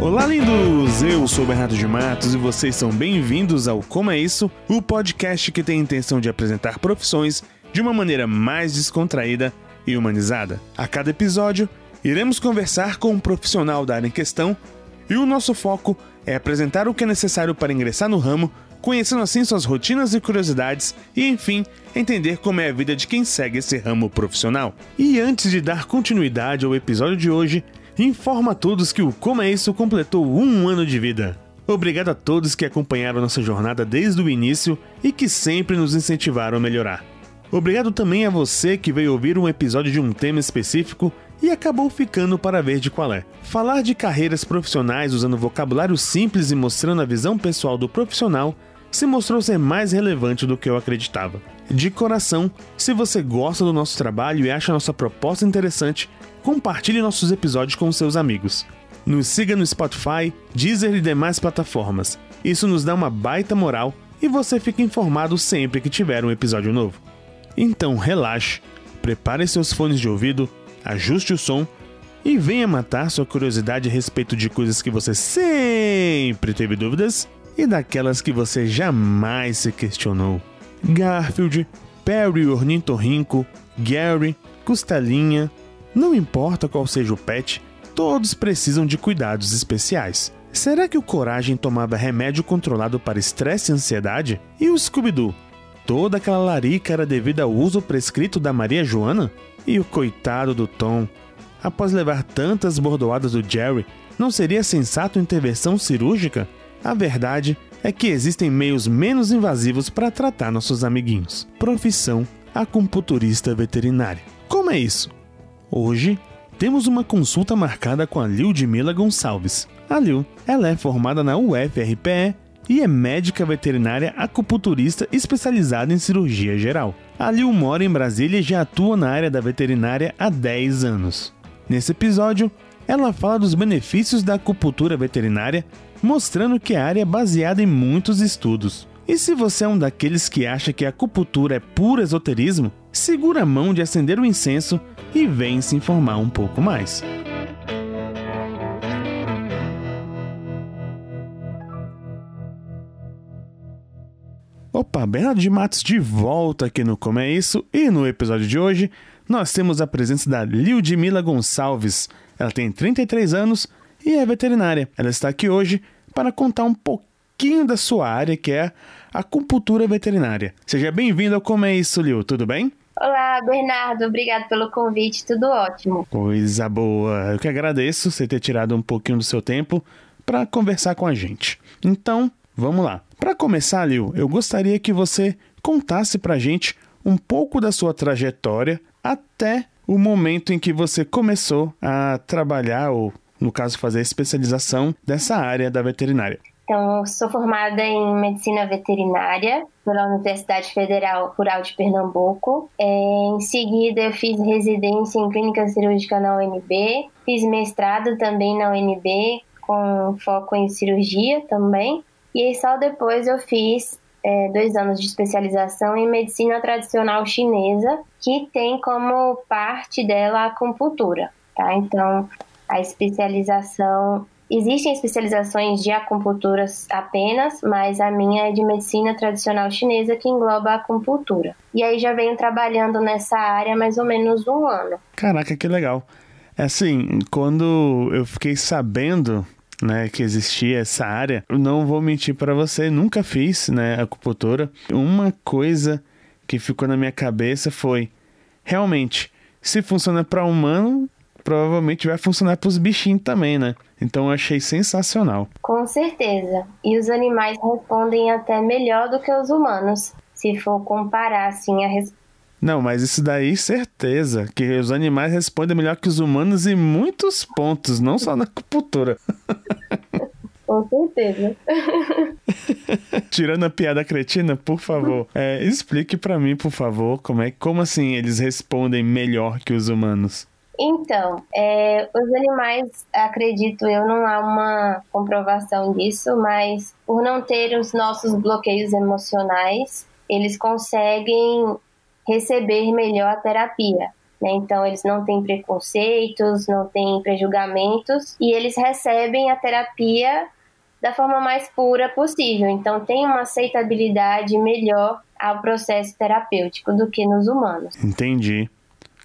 Olá, lindos! Eu sou Bernardo de Matos e vocês são bem-vindos ao Como é Isso, o podcast que tem a intenção de apresentar profissões de uma maneira mais descontraída e humanizada. A cada episódio, iremos conversar com um profissional da área em questão e o nosso foco é apresentar o que é necessário para ingressar no ramo, conhecendo assim suas rotinas e curiosidades e, enfim, entender como é a vida de quem segue esse ramo profissional. E antes de dar continuidade ao episódio de hoje, informa a todos que o Como é Isso completou um ano de vida. Obrigado a todos que acompanharam nossa jornada desde o início e que sempre nos incentivaram a melhorar. Obrigado também a você que veio ouvir um episódio de um tema específico e acabou ficando para ver de qual é. Falar de carreiras profissionais usando vocabulário simples e mostrando a visão pessoal do profissional se mostrou ser mais relevante do que eu acreditava. De coração, se você gosta do nosso trabalho e acha nossa proposta interessante, compartilhe nossos episódios com seus amigos. Nos siga no Spotify, Deezer e demais plataformas. Isso nos dá uma baita moral e você fica informado sempre que tiver um episódio novo. Então relaxe, prepare seus fones de ouvido, ajuste o som e venha matar sua curiosidade a respeito de coisas que você sempre teve dúvidas e daquelas que você jamais se questionou. Garfield, Perry Ornitorrinco, Gary, Costelinha, não importa qual seja o pet, todos precisam de cuidados especiais. Será que o Coragem tomava remédio controlado para estresse e ansiedade? E o Scooby-Doo? Toda aquela larica era devido ao uso prescrito da Maria Joana? E o coitado do Tom? Após levar tantas bordoadas do Jerry, não seria sensato intervenção cirúrgica? A verdade é que existem meios menos invasivos para tratar nossos amiguinhos. Profissão acupunturista veterinária. Como é isso? Hoje temos uma consulta marcada com a Lildmila Gonçalves. A Lil, ela é formada na UFRPE e é médica veterinária acupunturista especializada em cirurgia geral. A Lil mora em Brasília e já atua na área da veterinária há 10 anos. Nesse episódio, ela fala dos benefícios da acupuntura veterinária, mostrando que a área é baseada em muitos estudos. E se você é um daqueles que acha que a acupuntura é puro esoterismo, segura a mão de acender o incenso e vem se informar um pouco mais. Opa, Bernardo de Matos de volta aqui no Como é Isso e no episódio de hoje nós temos a presença da Lildmila Gonçalves. Ela tem 33 anos e é veterinária. Ela está aqui hoje para contar um pouquinho da sua área, que é a acupuntura veterinária. Seja bem-vindo ao Como é Isso, Lil, tudo bem? Olá, Bernardo, obrigado pelo convite, tudo ótimo. Coisa boa. Eu que agradeço você ter tirado um pouquinho do seu tempo para conversar com a gente. Então, vamos lá. Para começar, Lil, eu gostaria que você contasse para a gente um pouco da sua trajetória até o momento em que você começou a trabalhar, ou no caso, fazer a especialização dessa área da veterinária. Então, sou formada em medicina veterinária pela Universidade Federal Rural de Pernambuco. É, em seguida, eu fiz residência em clínica cirúrgica na UNB, fiz mestrado também na UNB, com foco em cirurgia também. E só depois eu fiz é, dois anos de especialização em medicina tradicional chinesa, que tem como parte dela a acupuntura. Tá? Então, a especialização Existem especializações de acupuntura apenas, mas a minha é de medicina tradicional chinesa que engloba a acupuntura. E aí já venho trabalhando nessa área mais ou menos um ano. Caraca, que legal. É assim, quando eu fiquei sabendo né, que existia essa área, eu não vou mentir para você, nunca fiz, né, acupuntura. Uma coisa que ficou na minha cabeça foi, realmente, se funciona para humano, provavelmente vai funcionar para os bichinhos também, né? Então eu achei sensacional. Com certeza. E os animais respondem até melhor do que os humanos, se for comparar assim a resposta. Não, mas isso daí, certeza. Que os animais respondem melhor que os humanos em muitos pontos, não só na acupuntura. Com certeza. Tirando a piada cretina, por favor, é, explique para mim, por favor, como é, como assim eles respondem melhor que os humanos? Então, é, os animais, acredito eu, não há uma comprovação disso, mas por não ter os nossos bloqueios emocionais, eles conseguem receber melhor a terapia. Né? Então, eles não têm preconceitos, não têm prejulgamentos e eles recebem a terapia da forma mais pura possível. Então, tem uma aceitabilidade melhor ao processo terapêutico do que nos humanos. Entendi.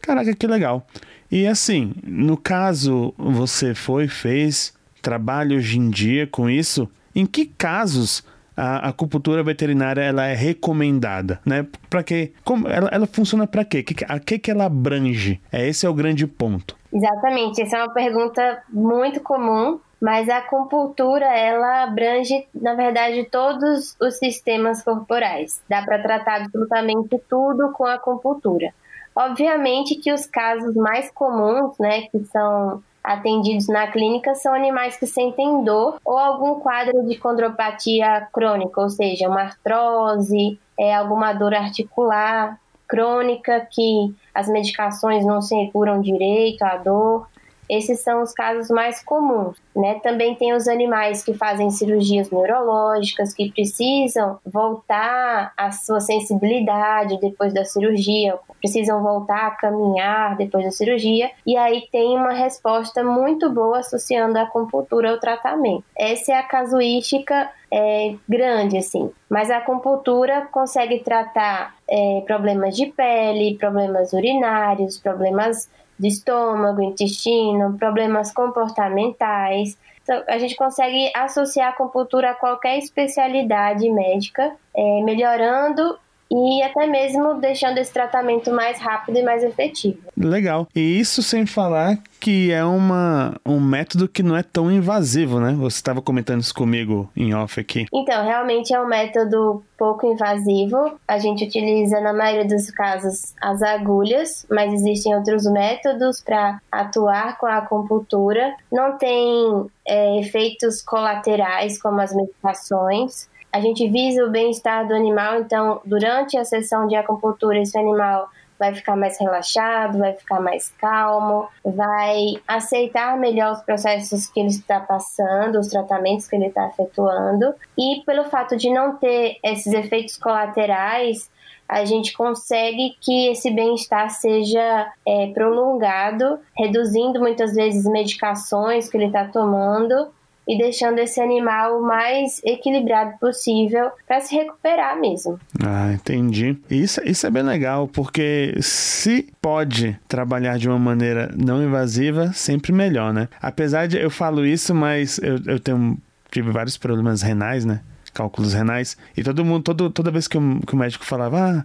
Caraca, que legal. E assim, no caso você foi, fez, trabalha hoje em dia com isso, em que casos a acupuntura veterinária ela é recomendada, né? Para quê? Como ela, ela funciona para quê? A que que ela abrange? É esse é o grande ponto. Exatamente, essa é uma pergunta muito comum, mas a acupuntura ela abrange, na verdade, todos os sistemas corporais. Dá para tratar absolutamente tudo com a acupuntura. Obviamente que os casos mais comuns, né, que são atendidos na clínica são animais que sentem dor ou algum quadro de condropatia crônica, ou seja, uma artrose, é, alguma dor articular crônica que as medicações não se curam direito a dor. Esses são os casos mais comuns. Né? Também tem os animais que fazem cirurgias neurológicas, que precisam voltar à sua sensibilidade depois da cirurgia, precisam voltar a caminhar depois da cirurgia, e aí tem uma resposta muito boa associando a acupuntura ao tratamento. Essa é a casuística é, grande, assim. Mas a acupuntura consegue tratar é, problemas de pele, problemas urinários, problemas estômago, intestino, problemas comportamentais. Então, a gente consegue associar a acupuntura a qualquer especialidade médica, é, melhorando e até mesmo deixando esse tratamento mais rápido e mais efetivo. Legal. E isso sem falar que é uma, um método que não é tão invasivo, né? Você estava comentando isso comigo em off aqui. Então, realmente é um método pouco invasivo. A gente utiliza, na maioria dos casos, as agulhas, mas existem outros métodos para atuar com a acupuntura. Não tem é, efeitos colaterais como as medicações a gente visa o bem-estar do animal, então durante a sessão de acupuntura esse animal vai ficar mais relaxado, vai ficar mais calmo, vai aceitar melhor os processos que ele está passando, os tratamentos que ele está efetuando. E pelo fato de não ter esses efeitos colaterais, a gente consegue que esse bem-estar seja é, prolongado, reduzindo muitas vezes medicações que ele está tomando e deixando esse animal o mais equilibrado possível para se recuperar mesmo. Ah, entendi. Isso, isso é bem legal, porque se pode trabalhar de uma maneira não invasiva, sempre melhor, né? Apesar de eu falo isso, mas eu, eu tenho tive vários problemas renais, né? Cálculos renais. E todo mundo, todo, toda vez que o, que o médico falava, ah,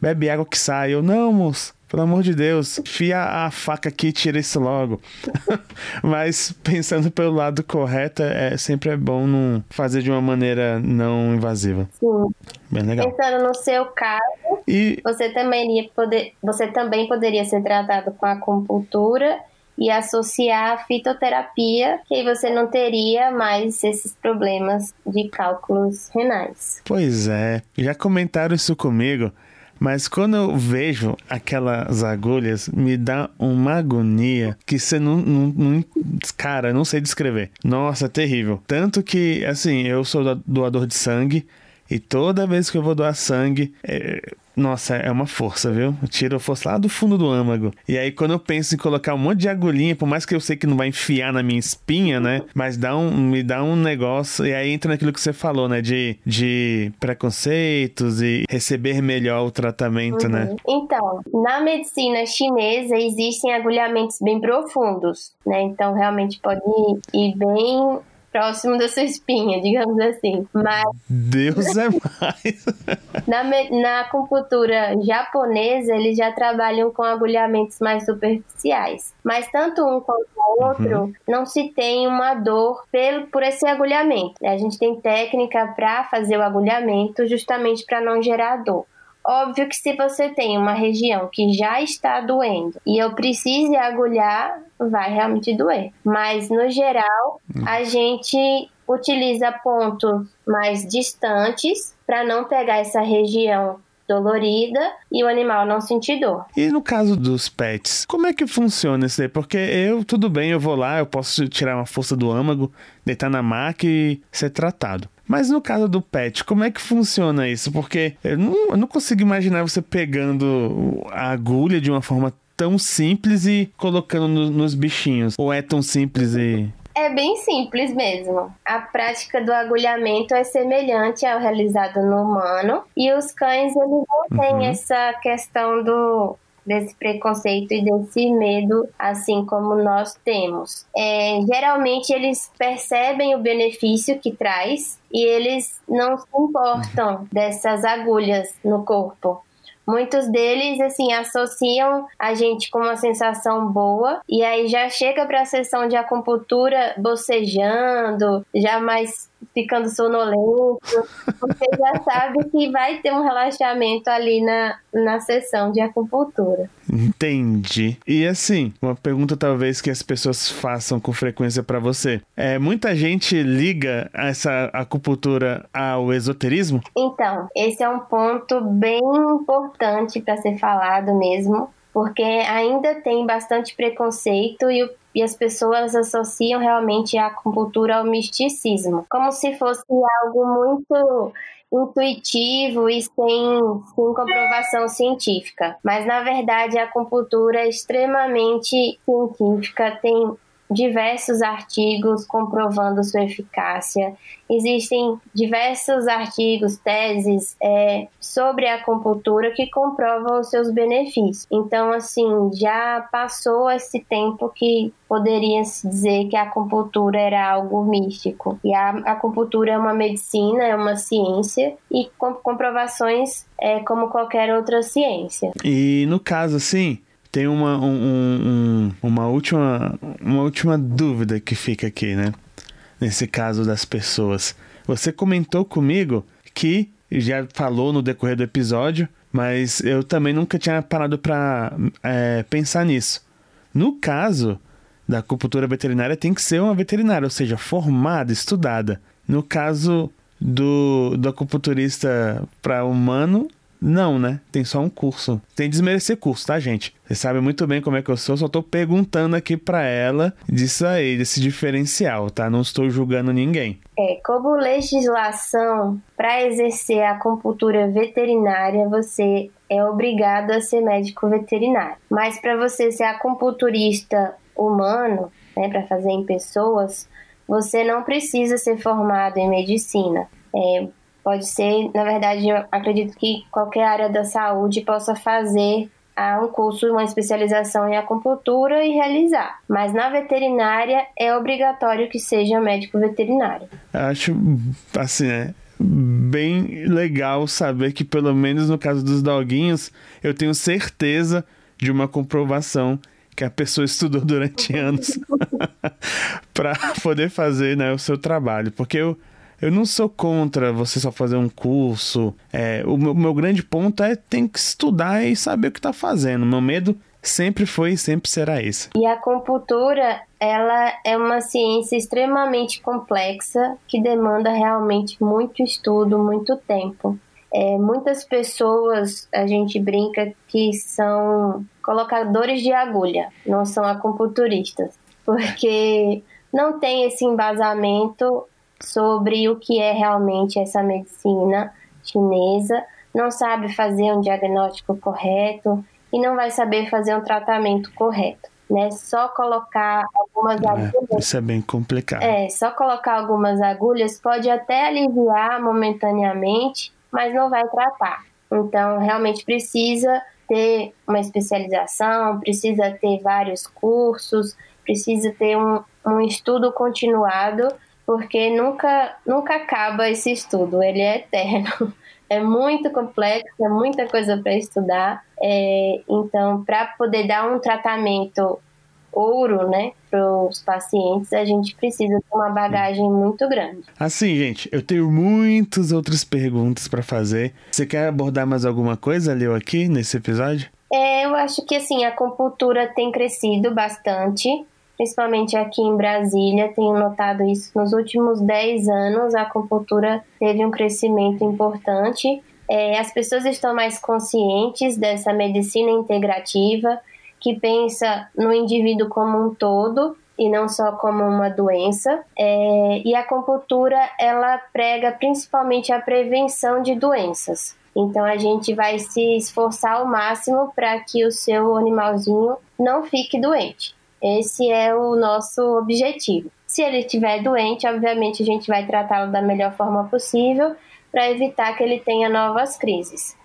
bebe água que sai, eu, não, moço, pelo amor de Deus, fia a faca aqui e tira isso logo. Mas pensando pelo lado correto, é sempre é bom não fazer de uma maneira não invasiva. Sim. Bem legal. Pensando no seu caso, e... você, também iria poder, você também poderia ser tratado com acupuntura e associar a fitoterapia, que aí você não teria mais esses problemas de cálculos renais. Pois é, já comentaram isso comigo. Mas quando eu vejo aquelas agulhas, me dá uma agonia que você não, não, não, Cara, não sei descrever. Nossa, terrível. Tanto que, assim, eu sou doador de sangue. E toda vez que eu vou doar sangue, é, nossa, é uma força, viu? Tira a força lá do fundo do âmago. E aí, quando eu penso em colocar um monte de agulhinha, por mais que eu sei que não vai enfiar na minha espinha, né? Mas dá um, me dá um negócio. E aí entra naquilo que você falou, né? De, de preconceitos e receber melhor o tratamento, né? uhum. né? Então, na medicina chinesa existem agulhamentos bem profundos, né? Então, realmente pode ir bem próximo da sua espinha, digamos assim. Mas. Deus é mais. na, na acupuntura japonesa, eles já trabalham com agulhamentos mais superficiais. Mas tanto um quanto o outro, uhum. não se tem uma dor pelo, por esse agulhamento. A gente tem técnica para fazer o agulhamento justamente para não gerar dor. Óbvio que se você tem uma região que já está doendo e eu precise agulhar, vai realmente doer. Mas no geral, a gente utiliza pontos mais distantes para não pegar essa região dolorida e o animal não sentir dor. E no caso dos pets, como é que funciona isso aí? Porque eu, tudo bem, eu vou lá, eu posso tirar uma força do âmago, deitar na maca e ser tratado. Mas no caso do pet, como é que funciona isso? Porque eu não, eu não consigo imaginar você pegando a agulha de uma forma tão simples e colocando no, nos bichinhos? Ou é tão simples e. É bem simples mesmo. A prática do agulhamento é semelhante ao realizado no humano e os cães eles não têm uhum. essa questão do desse preconceito e desse medo, assim como nós temos. É, geralmente eles percebem o benefício que traz e eles não se importam dessas agulhas no corpo. Muitos deles, assim, associam a gente com uma sensação boa e aí já chega para a sessão de acupuntura bocejando, já mais ficando sonolento, porque já sabe que vai ter um relaxamento ali na, na sessão de acupuntura. Entendi. E assim, uma pergunta talvez que as pessoas façam com frequência para você. É, muita gente liga essa acupuntura ao esoterismo? Então, esse é um ponto bem importante para ser falado mesmo, porque ainda tem bastante preconceito e e as pessoas associam realmente a acupuntura ao misticismo, como se fosse algo muito intuitivo e sem, sem comprovação científica. Mas na verdade a acupuntura é extremamente científica, tem diversos artigos comprovando sua eficácia. Existem diversos artigos, teses é, sobre a acupuntura que comprovam os seus benefícios. Então, assim, já passou esse tempo que poderia se dizer que a acupuntura era algo místico. E a acupuntura é uma medicina, é uma ciência e com comprovações é como qualquer outra ciência. E no caso, assim, tem uma, um, um, uma, última, uma última dúvida que fica aqui, né? Nesse caso das pessoas. Você comentou comigo que já falou no decorrer do episódio, mas eu também nunca tinha parado para é, pensar nisso. No caso da acupuntura veterinária, tem que ser uma veterinária, ou seja, formada, estudada. No caso do, do acupunturista para humano, não, né? Tem só um curso. Tem desmerecer curso, tá, gente? Você sabe muito bem como é que eu sou, só tô perguntando aqui pra ela disso aí, desse diferencial, tá? Não estou julgando ninguém. É, como legislação para exercer a acupuntura veterinária, você é obrigado a ser médico veterinário. Mas para você ser acupunturista humano, né, para fazer em pessoas, você não precisa ser formado em medicina. É, Pode ser, na verdade, eu acredito que qualquer área da saúde possa fazer ah, um curso, uma especialização em acupuntura e realizar. Mas na veterinária é obrigatório que seja médico veterinário. Acho assim, é bem legal saber que pelo menos no caso dos doguinhos, eu tenho certeza de uma comprovação que a pessoa estudou durante anos para poder fazer né, o seu trabalho, porque eu eu não sou contra você só fazer um curso. É, o meu, meu grande ponto é tem que estudar e saber o que está fazendo. Meu medo sempre foi e sempre será esse. E a acupuntura, ela é uma ciência extremamente complexa que demanda realmente muito estudo, muito tempo. É, muitas pessoas, a gente brinca que são colocadores de agulha, não são acupunturistas, porque não tem esse embasamento sobre o que é realmente essa medicina chinesa, não sabe fazer um diagnóstico correto e não vai saber fazer um tratamento correto. Né? Só colocar algumas é, agulhas. Isso é bem complicado. É, só colocar algumas agulhas pode até aliviar momentaneamente, mas não vai tratar. Então, realmente precisa ter uma especialização, precisa ter vários cursos, precisa ter um, um estudo continuado porque nunca, nunca acaba esse estudo, ele é eterno. É muito complexo, é muita coisa para estudar. É, então, para poder dar um tratamento ouro, né, para os pacientes, a gente precisa ter uma bagagem muito grande. Assim, gente, eu tenho muitas outras perguntas para fazer. Você quer abordar mais alguma coisa, Leo, aqui nesse episódio? É, eu acho que assim a acupuntura tem crescido bastante principalmente aqui em Brasília, tenho notado isso nos últimos 10 anos, a acupuntura teve um crescimento importante. É, as pessoas estão mais conscientes dessa medicina integrativa, que pensa no indivíduo como um todo e não só como uma doença. É, e a acupuntura ela prega principalmente a prevenção de doenças. Então a gente vai se esforçar ao máximo para que o seu animalzinho não fique doente. Esse é o nosso objetivo. Se ele estiver doente, obviamente a gente vai tratá-lo da melhor forma possível para evitar que ele tenha novas crises.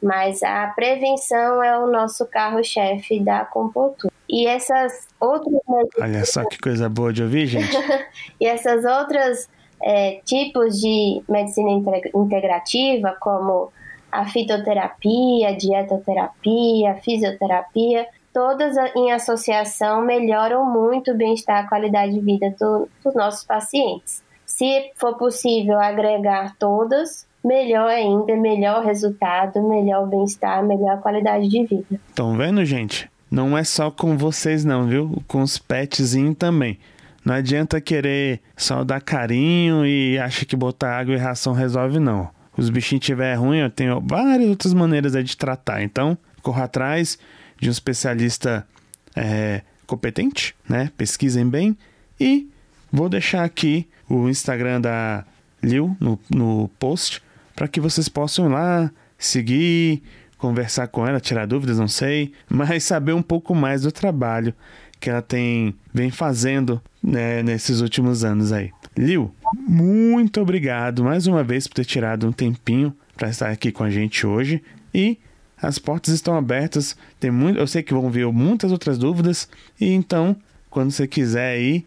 Mas a prevenção é o nosso carro-chefe da acupuntura. E essas outras. Olha só que coisa boa de ouvir, gente. e essas outras é, tipos de medicina integrativa, como a fitoterapia, a dietoterapia, a fisioterapia, todas em associação melhoram muito o bem-estar a qualidade de vida do, dos nossos pacientes. Se for possível agregar todas, melhor ainda, melhor resultado, melhor bem-estar, melhor qualidade de vida. Estão vendo, gente? Não é só com vocês não, viu? Com os petzinhos também. Não adianta querer só dar carinho e acha que botar água e ração resolve, não. Os bichinhos tiver ruim, eu tenho várias outras maneiras de tratar. Então, corra atrás de um especialista é, competente, né? Pesquisem bem. E vou deixar aqui o Instagram da Lil no, no post para que vocês possam ir lá seguir, conversar com ela, tirar dúvidas, não sei, mas saber um pouco mais do trabalho que ela tem vem fazendo né, nesses últimos anos aí. Lil, muito obrigado mais uma vez por ter tirado um tempinho para estar aqui com a gente hoje e as portas estão abertas. Tem muito, eu sei que vão vir muitas outras dúvidas e então, quando você quiser ir,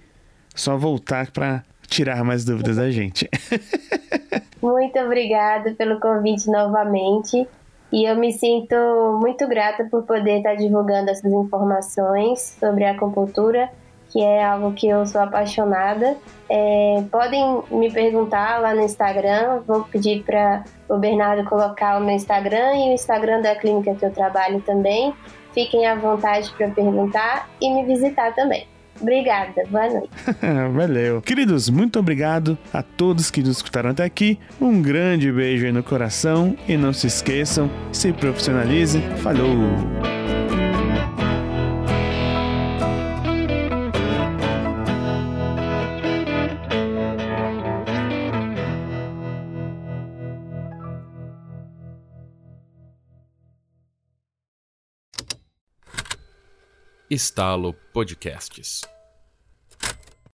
só voltar para tirar mais dúvidas da gente. muito obrigada pelo convite novamente. E eu me sinto muito grata por poder estar divulgando essas informações sobre a acupuntura, que é algo que eu sou apaixonada. É, podem me perguntar lá no Instagram, vou pedir para o Bernardo colocar o meu Instagram e o Instagram da clínica que eu trabalho também. Fiquem à vontade para perguntar e me visitar também. Obrigada, boa noite. Valeu. Queridos, muito obrigado a todos que nos escutaram até aqui. Um grande beijo aí no coração e não se esqueçam, se profissionalize. Falou! Estalo Podcasts.